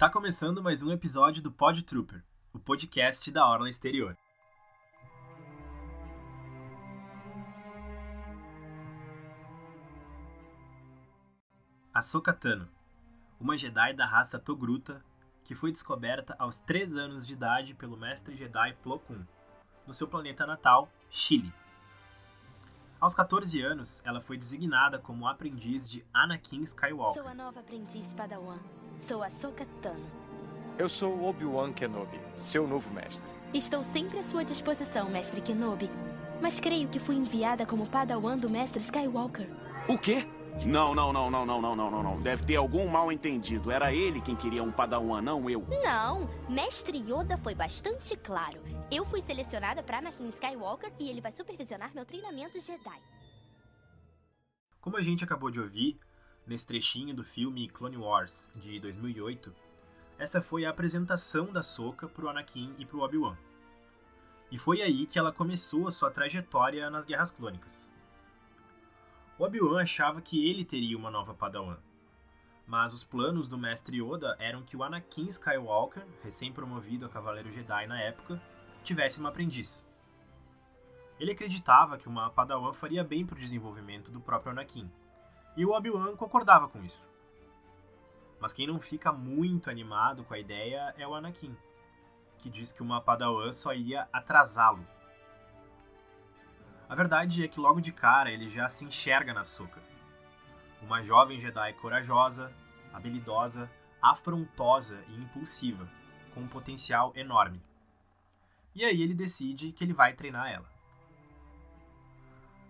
Tá começando mais um episódio do Pod Trooper, o podcast da Orla Exterior. Ahsoka Tano, uma Jedi da raça Togruta que foi descoberta aos 3 anos de idade pelo mestre Jedi Plo Koon, no seu planeta natal, Chile. Aos 14 anos, ela foi designada como aprendiz de Anakin Skywalker. Sou a nova aprendiz Padawan. Sou Ahsoka Tano. Eu sou Obi-Wan Kenobi, seu novo mestre. Estou sempre à sua disposição, mestre Kenobi. Mas creio que fui enviada como padawan do mestre Skywalker. O quê? Não, não, não, não, não, não, não, não, Deve ter algum mal entendido. Era ele quem queria um padawan, não eu. Não, mestre Yoda foi bastante claro. Eu fui selecionada para Anakin Skywalker e ele vai supervisionar meu treinamento Jedi. Como a gente acabou de ouvir, nesse trechinho do filme Clone Wars de 2008, essa foi a apresentação da Soka pro Anakin e pro Obi-Wan. E foi aí que ela começou a sua trajetória nas Guerras Clônicas. Obi-Wan achava que ele teria uma nova Padawan. Mas os planos do mestre Yoda eram que o Anakin Skywalker, recém-promovido a Cavaleiro Jedi na época, tivesse uma aprendiz. Ele acreditava que uma Padawan faria bem para o desenvolvimento do próprio Anakin, e o Obi-Wan concordava com isso. Mas quem não fica muito animado com a ideia é o Anakin, que diz que uma Padawan só iria atrasá-lo a verdade é que logo de cara ele já se enxerga na Soka. Uma jovem Jedi corajosa, habilidosa, afrontosa e impulsiva, com um potencial enorme. E aí ele decide que ele vai treinar ela.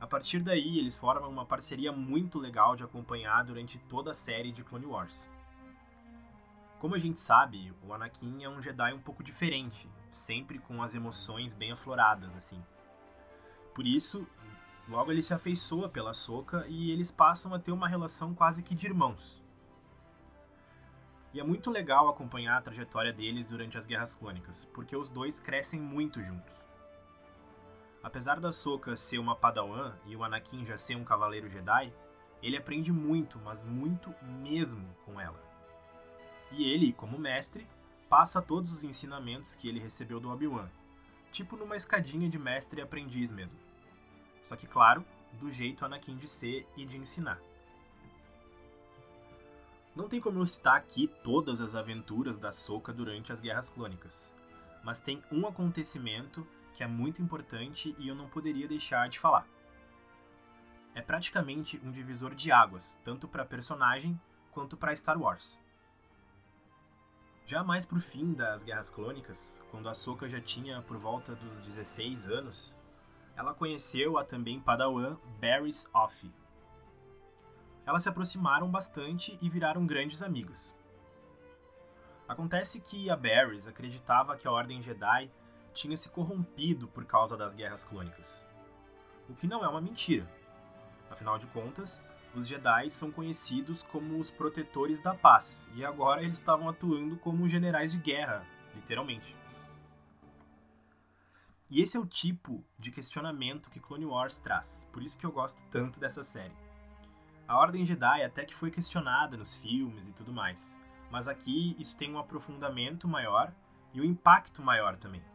A partir daí, eles formam uma parceria muito legal de acompanhar durante toda a série de Clone Wars. Como a gente sabe, o Anakin é um Jedi um pouco diferente, sempre com as emoções bem afloradas, assim. Por isso, logo ele se afeiçoa pela Soca e eles passam a ter uma relação quase que de irmãos. E é muito legal acompanhar a trajetória deles durante as Guerras Clônicas, porque os dois crescem muito juntos. Apesar da Soka ser uma Padawan e o Anakin já ser um Cavaleiro Jedi, ele aprende muito, mas muito mesmo com ela. E ele, como mestre, passa todos os ensinamentos que ele recebeu do Obi-Wan, tipo numa escadinha de mestre e aprendiz mesmo. Só que, claro, do jeito Anakin de ser e de ensinar. Não tem como eu citar aqui todas as aventuras da Soka durante as Guerras Clônicas, mas tem um acontecimento que é muito importante e eu não poderia deixar de falar. É praticamente um divisor de águas, tanto para personagem quanto para Star Wars. Já mais pro fim das Guerras Clônicas, quando a Soka já tinha por volta dos 16 anos, ela conheceu a também padawan Barris Off. Elas se aproximaram bastante e viraram grandes amigas. Acontece que a Barris acreditava que a Ordem Jedi tinha se corrompido por causa das Guerras Clônicas. O que não é uma mentira. Afinal de contas, os Jedi são conhecidos como os protetores da paz, e agora eles estavam atuando como generais de guerra, literalmente. E esse é o tipo de questionamento que Clone Wars traz, por isso que eu gosto tanto dessa série. A Ordem Jedi até que foi questionada nos filmes e tudo mais, mas aqui isso tem um aprofundamento maior e um impacto maior também.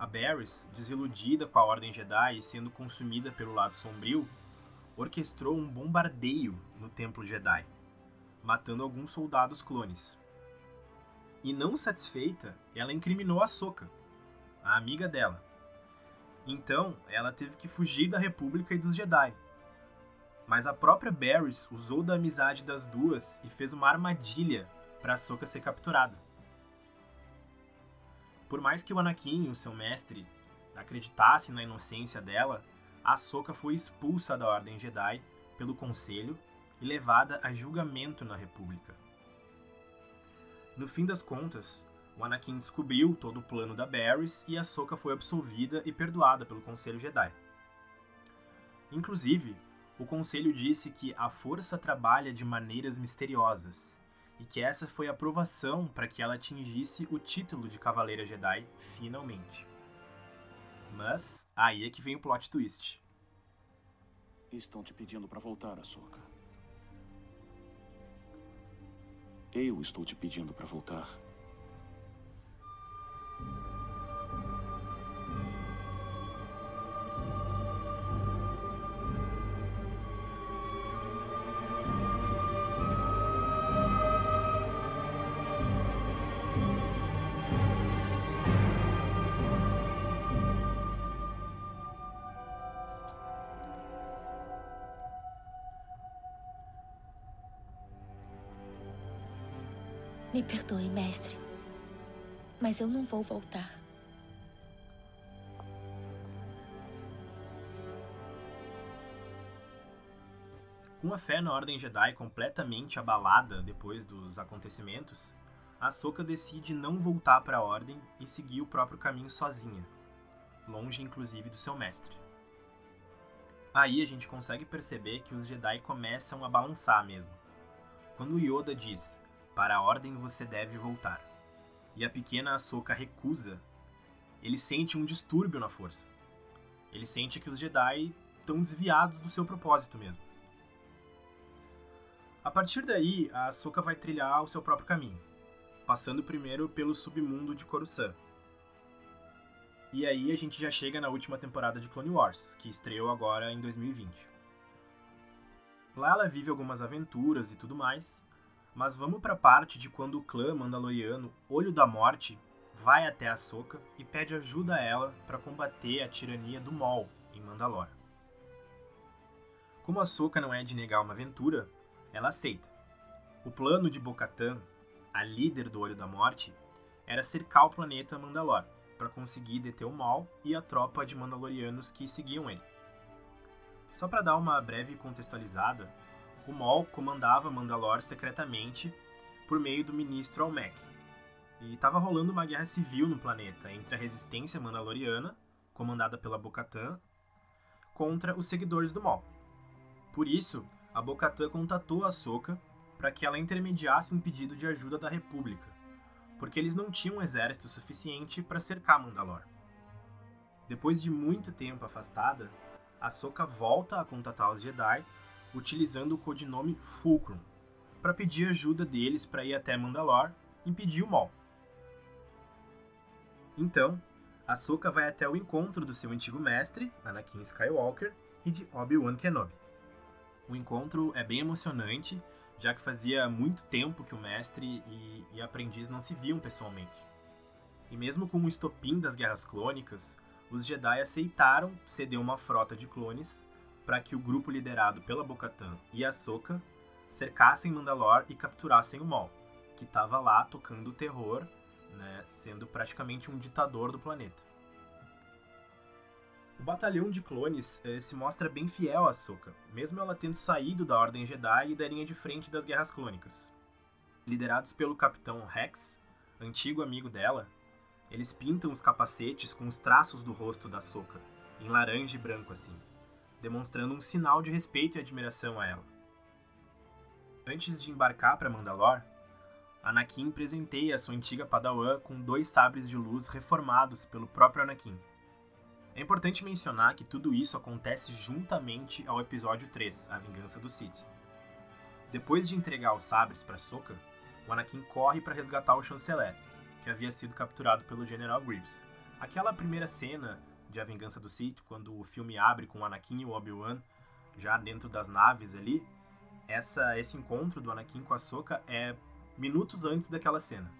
A Barris, desiludida com a Ordem Jedi e sendo consumida pelo lado sombrio, orquestrou um bombardeio no Templo Jedi, matando alguns soldados clones. E não satisfeita, ela incriminou a Soka, a amiga dela. Então, ela teve que fugir da República e dos Jedi. Mas a própria Barris usou da amizade das duas e fez uma armadilha para Soka ser capturada. Por mais que o Anakin, o seu mestre, acreditasse na inocência dela, Ahsoka foi expulsa da Ordem Jedi pelo Conselho e levada a julgamento na República. No fim das contas, o Anakin descobriu todo o plano da Barris e Ahsoka foi absolvida e perdoada pelo Conselho Jedi. Inclusive, o Conselho disse que a Força trabalha de maneiras misteriosas e que essa foi a aprovação para que ela atingisse o título de Cavaleira Jedi finalmente. Mas aí é que vem o plot twist. Estão te pedindo para voltar, Ahsoka. Eu estou te pedindo para voltar. Perdoe, mestre. Mas eu não vou voltar. Com a fé na Ordem Jedi completamente abalada depois dos acontecimentos, Ahsoka decide não voltar para a Ordem e seguir o próprio caminho sozinha, longe inclusive do seu mestre. Aí a gente consegue perceber que os Jedi começam a balançar mesmo. Quando Yoda diz para a ordem você deve voltar. E a pequena Ahsoka recusa. Ele sente um distúrbio na força. Ele sente que os Jedi estão desviados do seu propósito mesmo. A partir daí, a Ahsoka vai trilhar o seu próprio caminho, passando primeiro pelo submundo de Coruscant. E aí a gente já chega na última temporada de Clone Wars, que estreou agora em 2020. Lá ela vive algumas aventuras e tudo mais, mas vamos para a parte de quando o clã mandaloriano Olho da Morte vai até a Soka e pede ajuda a ela para combater a tirania do Maul em Mandalor. Como a Soka não é de negar uma aventura, ela aceita. O plano de Bo-Katan, a líder do Olho da Morte, era cercar o planeta Mandalor para conseguir deter o Maul e a tropa de Mandalorianos que seguiam ele. Só para dar uma breve contextualizada, o Maul comandava Mandalore secretamente por meio do ministro Almec. E estava rolando uma guerra civil no planeta entre a resistência mandaloriana, comandada pela Bo-Katan, contra os seguidores do Maul. Por isso, a Bo-Katan contatou a Soka para que ela intermediasse um pedido de ajuda da República, porque eles não tinham um exército suficiente para cercar Mandalore. Depois de muito tempo afastada, a Soka volta a contatar os Jedi utilizando o codinome Fulcrum, para pedir ajuda deles para ir até Mandalor e impedir o mal. Então, Ahsoka vai até o encontro do seu antigo mestre, Anakin Skywalker, e de Obi-Wan Kenobi. O encontro é bem emocionante, já que fazia muito tempo que o mestre e, e aprendiz não se viam pessoalmente. E mesmo com o estopim das guerras clônicas, os Jedi aceitaram ceder uma frota de clones para que o grupo liderado pela Bocatan e Ahsoka cercassem Mandalor e capturassem o Maul, que estava lá tocando o terror, né, sendo praticamente um ditador do planeta. O batalhão de clones eh, se mostra bem fiel a Ahsoka, mesmo ela tendo saído da Ordem Jedi e da linha de frente das Guerras Clônicas. Liderados pelo Capitão Rex, antigo amigo dela, eles pintam os capacetes com os traços do rosto da Ahsoka, em laranja e branco assim demonstrando um sinal de respeito e admiração a ela. Antes de embarcar para Mandalor, Anakin presenteia sua antiga Padawan com dois sabres de luz reformados pelo próprio Anakin. É importante mencionar que tudo isso acontece juntamente ao episódio 3, A Vingança do Sith. Depois de entregar os sabres para Sokka, o Anakin corre para resgatar o chanceler, que havia sido capturado pelo General Grievous. Aquela primeira cena de A Vingança do Sith, quando o filme abre com o Anakin e o Obi-Wan já dentro das naves ali, essa, esse encontro do Anakin com a Soka é minutos antes daquela cena.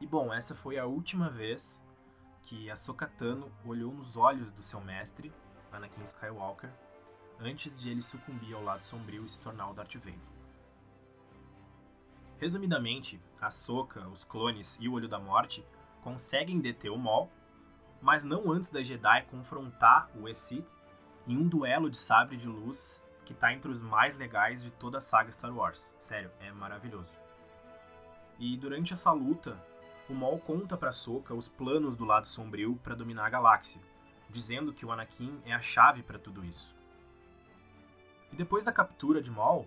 E bom, essa foi a última vez que a Tano olhou nos olhos do seu mestre, Anakin Skywalker, antes de ele sucumbir ao lado sombrio e se tornar o Darth Vader. Resumidamente, a Soka, os clones e o Olho da Morte conseguem deter o Maul mas não antes da Jedi confrontar o Exit em um duelo de sabre de luz que tá entre os mais legais de toda a saga Star Wars. Sério, é maravilhoso. E durante essa luta, o Maul conta para Sokka os planos do lado sombrio para dominar a galáxia, dizendo que o Anakin é a chave para tudo isso. E depois da captura de Maul,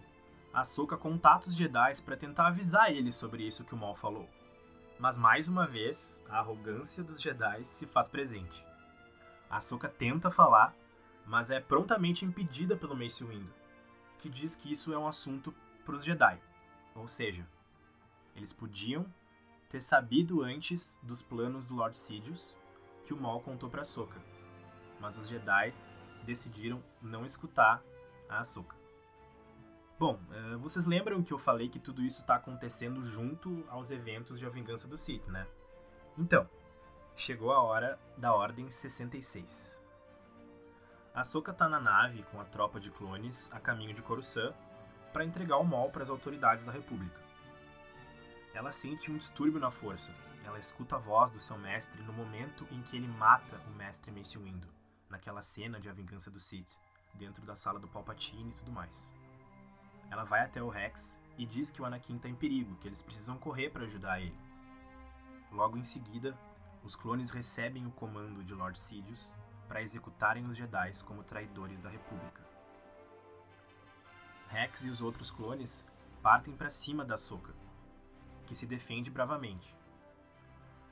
Ahsoka contata os Jedi para tentar avisar ele sobre isso que o Maul falou. Mas mais uma vez, a arrogância dos Jedi se faz presente. A Ahsoka tenta falar, mas é prontamente impedida pelo Mace Windu, que diz que isso é um assunto para os Jedi. Ou seja, eles podiam ter sabido antes dos planos do Lord Sidious que o Maul contou para Ahsoka. Mas os Jedi decidiram não escutar a Ahsoka. Bom, eh, vocês lembram que eu falei que tudo isso está acontecendo junto aos eventos de A Vingança do Sith, né? Então, chegou a hora da Ordem 66. A Ahsoka tá na nave com a tropa de clones a caminho de Coruscant para entregar o Maul para as autoridades da República. Ela sente um distúrbio na força. Ela escuta a voz do seu mestre no momento em que ele mata o mestre Mace Windu, naquela cena de A Vingança do Sith, dentro da sala do Palpatine e tudo mais. Ela vai até o Rex e diz que o Anakin está em perigo, que eles precisam correr para ajudar ele. Logo em seguida, os clones recebem o comando de Lord Sidious para executarem os Jedi como traidores da República. Rex e os outros clones partem para cima da Soka, que se defende bravamente.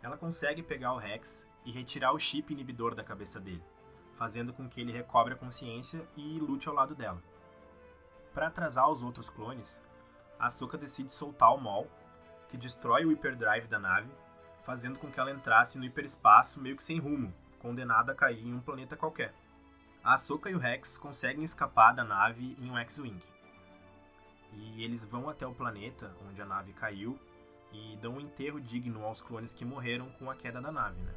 Ela consegue pegar o Rex e retirar o chip inibidor da cabeça dele, fazendo com que ele recobre a consciência e lute ao lado dela. Para atrasar os outros clones, a Soka decide soltar o Maul, que destrói o hyperdrive da nave, fazendo com que ela entrasse no hiperespaço meio que sem rumo, condenada a cair em um planeta qualquer. A Ahsoka e o Rex conseguem escapar da nave em um X-Wing. E eles vão até o planeta onde a nave caiu e dão um enterro digno aos clones que morreram com a queda da nave, né?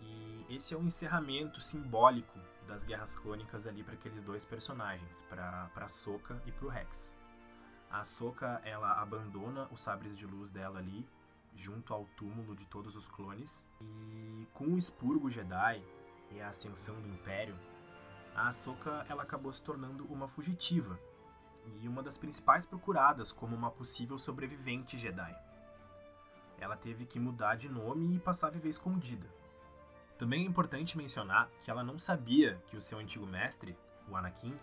E esse é o um encerramento simbólico das guerras clônicas ali para aqueles dois personagens, para para Ahsoka e para o Rex. A Ahsoka, ela abandona os sabres de luz dela ali junto ao túmulo de todos os clones. E com o expurgo Jedi e a ascensão do Império, a Ahsoka ela acabou se tornando uma fugitiva e uma das principais procuradas como uma possível sobrevivente Jedi. Ela teve que mudar de nome e passar a viver escondida. Também é importante mencionar que ela não sabia que o seu antigo mestre, o Anakin,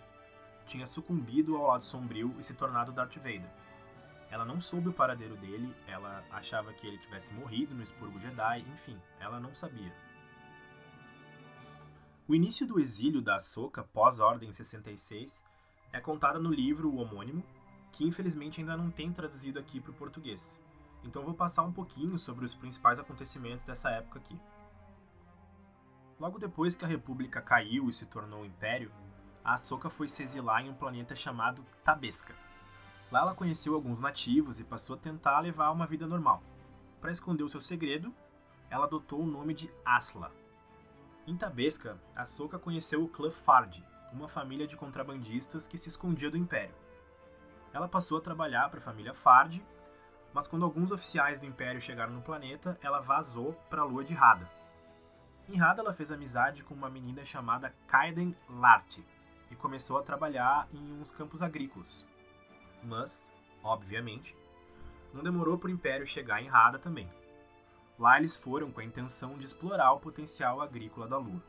tinha sucumbido ao lado sombrio e se tornado Darth Vader. Ela não soube o paradeiro dele, ela achava que ele tivesse morrido no expurgo Jedi, enfim, ela não sabia. O início do exílio da Ahsoka pós-Ordem 66 é contado no livro o homônimo, que infelizmente ainda não tem traduzido aqui para o português. Então vou passar um pouquinho sobre os principais acontecimentos dessa época aqui. Logo depois que a República caiu e se tornou um império, a Ahsoka foi se exilar em um planeta chamado Tabesca. Lá ela conheceu alguns nativos e passou a tentar levar uma vida normal. Para esconder o seu segredo, ela adotou o nome de Asla. Em Tabesca, Ahsoka conheceu o clã Fard, uma família de contrabandistas que se escondia do Império. Ela passou a trabalhar para a família Fard, mas quando alguns oficiais do Império chegaram no planeta, ela vazou para a lua de Hada. Em Hada, ela fez amizade com uma menina chamada Kaiden Lart e começou a trabalhar em uns campos agrícolas mas, obviamente, não demorou para o Império chegar em Rada também. Lá eles foram com a intenção de explorar o potencial agrícola da Lua.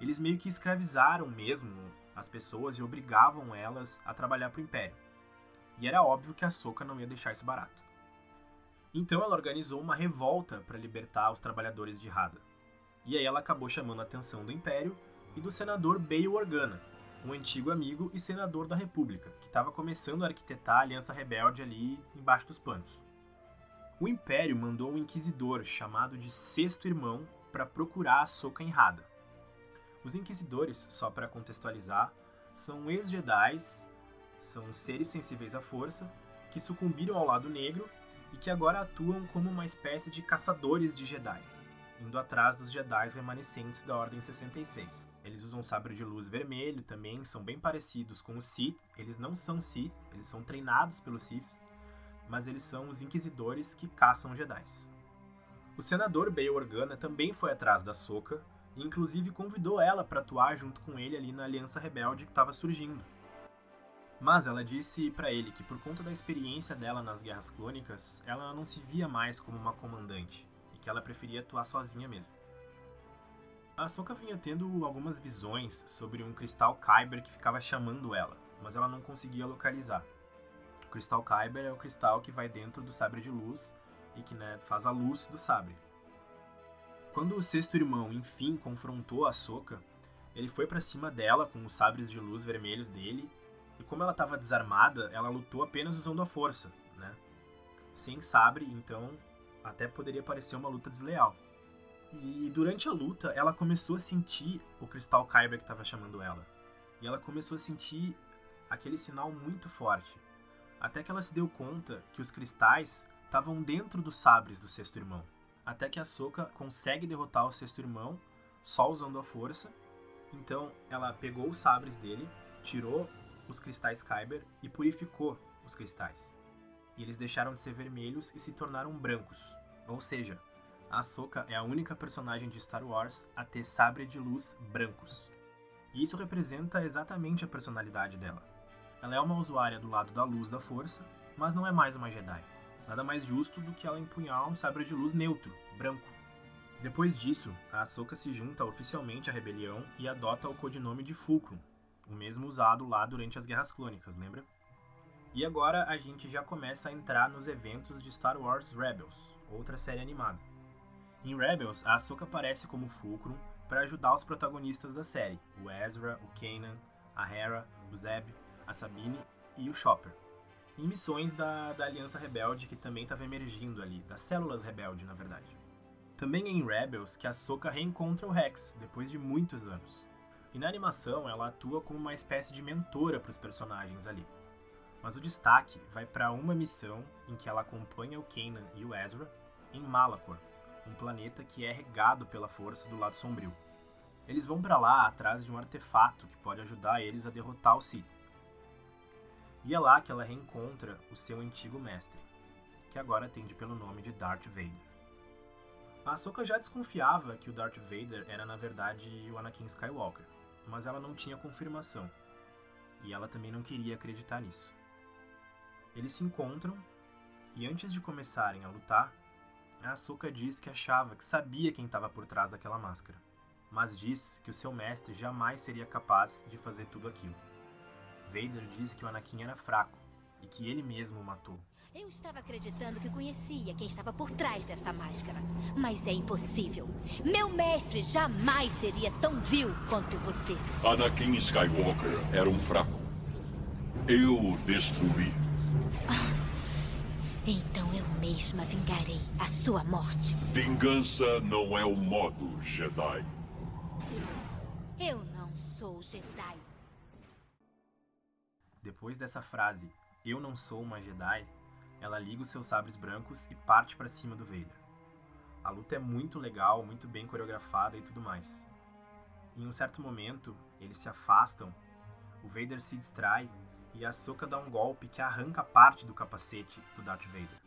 Eles meio que escravizaram mesmo as pessoas e obrigavam elas a trabalhar para o Império. E era óbvio que a Soka não ia deixar isso barato. Então ela organizou uma revolta para libertar os trabalhadores de Rada. E aí ela acabou chamando a atenção do Império e do senador Bail Organa, um antigo amigo e senador da República, que estava começando a arquitetar a Aliança Rebelde ali embaixo dos panos. O Império mandou um inquisidor chamado de Sexto Irmão para procurar a Soca Enrada. Os inquisidores, só para contextualizar, são ex-Jedi, são seres sensíveis à força, que sucumbiram ao lado negro e que agora atuam como uma espécie de caçadores de Jedi indo atrás dos Jedi remanescentes da Ordem 66. Eles usam sabre de luz vermelho também, são bem parecidos com os Sith. Eles não são Sith, eles são treinados pelos Sith, mas eles são os inquisidores que caçam Jedi. O senador Bail Organa também foi atrás da Soka e inclusive convidou ela para atuar junto com ele ali na Aliança Rebelde que estava surgindo. Mas ela disse para ele que por conta da experiência dela nas Guerras Clônicas, ela não se via mais como uma comandante que ela preferia atuar sozinha mesmo. A Ahsoka vinha tendo algumas visões sobre um cristal Kyber que ficava chamando ela, mas ela não conseguia localizar. O cristal Kyber é o cristal que vai dentro do sabre de luz e que né, faz a luz do sabre. Quando o sexto irmão enfim confrontou a Ahsoka, ele foi para cima dela com os sabres de luz vermelhos dele E como ela estava desarmada, ela lutou apenas usando a força, né? Sem sabre, então até poderia parecer uma luta desleal. E durante a luta, ela começou a sentir o Cristal Kyber que estava chamando ela. E ela começou a sentir aquele sinal muito forte. Até que ela se deu conta que os cristais estavam dentro dos sabres do sexto irmão. Até que a Soka consegue derrotar o sexto irmão só usando a força. Então ela pegou os sabres dele, tirou os cristais Kyber e purificou os cristais. E eles deixaram de ser vermelhos e se tornaram brancos. Ou seja, a Ahsoka é a única personagem de Star Wars a ter sabre de luz brancos. E isso representa exatamente a personalidade dela. Ela é uma usuária do lado da luz da força, mas não é mais uma Jedi. Nada mais justo do que ela empunhar um sabre de luz neutro, branco. Depois disso, a Ahsoka se junta oficialmente à rebelião e adota o codinome de Fulcrum, o mesmo usado lá durante as Guerras Clônicas, lembra? E agora a gente já começa a entrar nos eventos de Star Wars Rebels, outra série animada. Em Rebels, a Ahsoka aparece como Fulcrum para ajudar os protagonistas da série, o Ezra, o Kanan, a Hera, o Zeb, a Sabine e o Chopper, em missões da, da Aliança Rebelde que também estava emergindo ali, das células rebelde, na verdade. Também é em Rebels que a Ahsoka reencontra o Rex, depois de muitos anos. E na animação ela atua como uma espécie de mentora para os personagens ali. Mas o destaque vai para uma missão em que ela acompanha o Kanan e o Ezra em Malachor, um planeta que é regado pela força do lado sombrio. Eles vão para lá atrás de um artefato que pode ajudar eles a derrotar o Sith. E é lá que ela reencontra o seu antigo mestre, que agora atende pelo nome de Darth Vader. A Ahsoka já desconfiava que o Darth Vader era na verdade o Anakin Skywalker, mas ela não tinha confirmação, e ela também não queria acreditar nisso. Eles se encontram e antes de começarem a lutar, a Ahsoka diz que achava que sabia quem estava por trás daquela máscara, mas diz que o seu mestre jamais seria capaz de fazer tudo aquilo. Vader diz que o Anakin era fraco e que ele mesmo o matou. Eu estava acreditando que conhecia quem estava por trás dessa máscara. Mas é impossível. Meu mestre jamais seria tão vil quanto você. Anakin Skywalker era um fraco. Eu o destruí. Então eu mesma vingarei a sua morte. Vingança não é o modo Jedi. Eu não sou Jedi. Depois dessa frase, eu não sou uma Jedi, ela liga os seus sabres brancos e parte para cima do Vader. A luta é muito legal, muito bem coreografada e tudo mais. Em um certo momento, eles se afastam, o Vader se distrai e a Ahsoka dá um golpe que arranca parte do capacete do Darth Vader.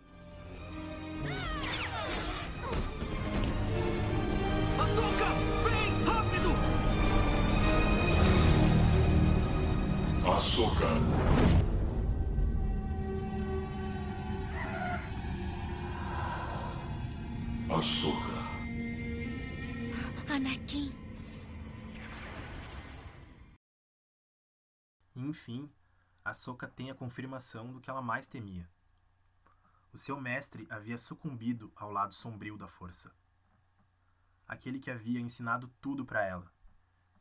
Ahsoka, vem, rápido! Ahsoka. Ahsoka. Anakin. Enfim, Ahsoka tem a confirmação do que ela mais temia. O seu mestre havia sucumbido ao lado sombrio da força. Aquele que havia ensinado tudo para ela,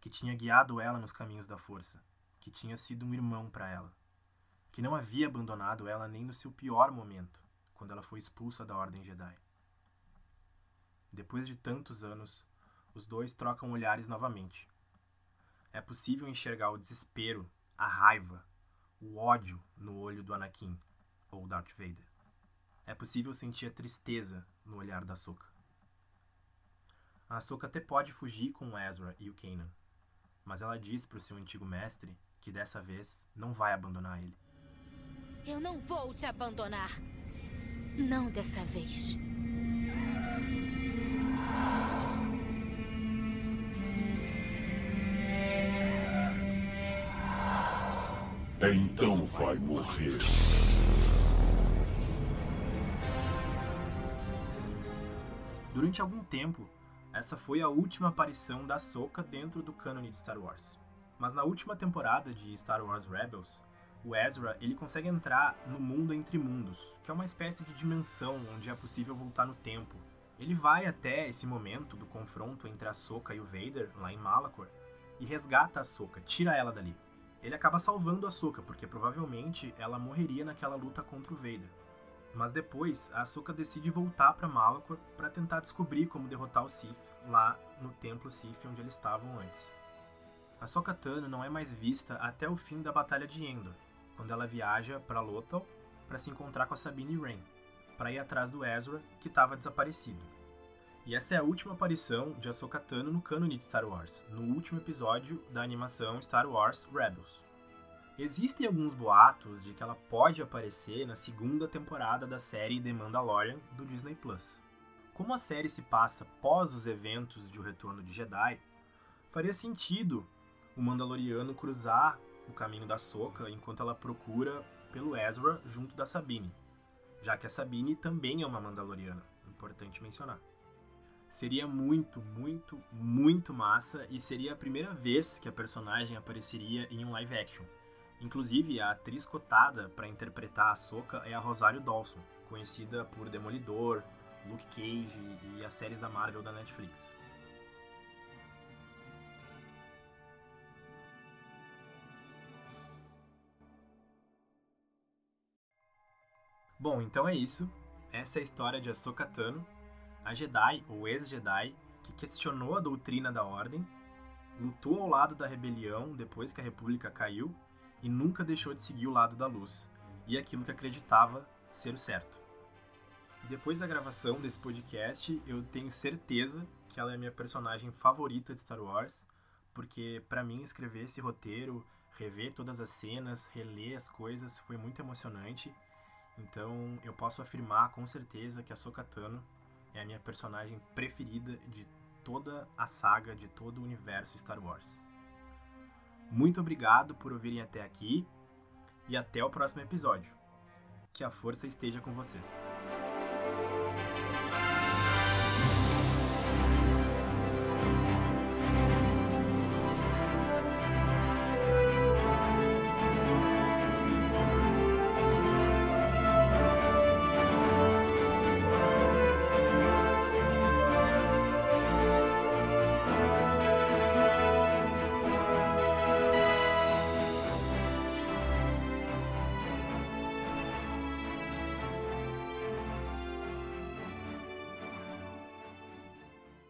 que tinha guiado ela nos caminhos da força, que tinha sido um irmão para ela, que não havia abandonado ela nem no seu pior momento, quando ela foi expulsa da Ordem Jedi. Depois de tantos anos, os dois trocam olhares novamente. É possível enxergar o desespero, a raiva, o ódio no olho do Anakin, ou Darth Vader. É possível sentir a tristeza no olhar da Ahsoka. A Ahsoka até pode fugir com Ezra e o Kanan, mas ela diz para o seu antigo mestre que dessa vez não vai abandonar ele. Eu não vou te abandonar. Não dessa vez. Então vai morrer. Durante algum tempo, essa foi a última aparição da Ahsoka dentro do cânone de Star Wars. Mas na última temporada de Star Wars Rebels, o Ezra ele consegue entrar no mundo entre mundos, que é uma espécie de dimensão onde é possível voltar no tempo. Ele vai até esse momento do confronto entre a Ahsoka e o Vader, lá em Malachor, e resgata a Ahsoka, tira ela dali. Ele acaba salvando a Ahsoka, porque provavelmente ela morreria naquela luta contra o Vader. Mas depois, a Ahsoka decide voltar para Malachor para tentar descobrir como derrotar o Sith lá no templo Sith onde eles estavam antes. A Ahsoka Tano não é mais vista até o fim da Batalha de Endor, quando ela viaja para Lothal para se encontrar com a Sabine Wren, para ir atrás do Ezra, que estava desaparecido. E essa é a última aparição de Ahsoka Tano no cânone de Star Wars, no último episódio da animação Star Wars Rebels. Existem alguns boatos de que ela pode aparecer na segunda temporada da série The Mandalorian do Disney Plus. Como a série se passa pós os eventos de O Retorno de Jedi, faria sentido o Mandaloriano cruzar o caminho da Soca enquanto ela procura pelo Ezra junto da Sabine, já que a Sabine também é uma Mandaloriana, importante mencionar. Seria muito, muito, muito massa e seria a primeira vez que a personagem apareceria em um live action. Inclusive, a atriz cotada para interpretar a Soca é a Rosário Dawson, conhecida por Demolidor, Luke Cage e as séries da Marvel da Netflix. Bom, então é isso. Essa é a história de Ahsoka Tano, a Jedi, ou ex-Jedi, que questionou a doutrina da Ordem, lutou ao lado da rebelião depois que a República caiu e nunca deixou de seguir o lado da luz e aquilo que acreditava ser o certo. Depois da gravação desse podcast, eu tenho certeza que ela é a minha personagem favorita de Star Wars, porque para mim escrever esse roteiro, rever todas as cenas, reler as coisas foi muito emocionante então eu posso afirmar com certeza que a Sokatano é a minha personagem preferida de toda a saga, de todo o universo Star Wars. Muito obrigado por ouvirem até aqui e até o próximo episódio. Que a força esteja com vocês.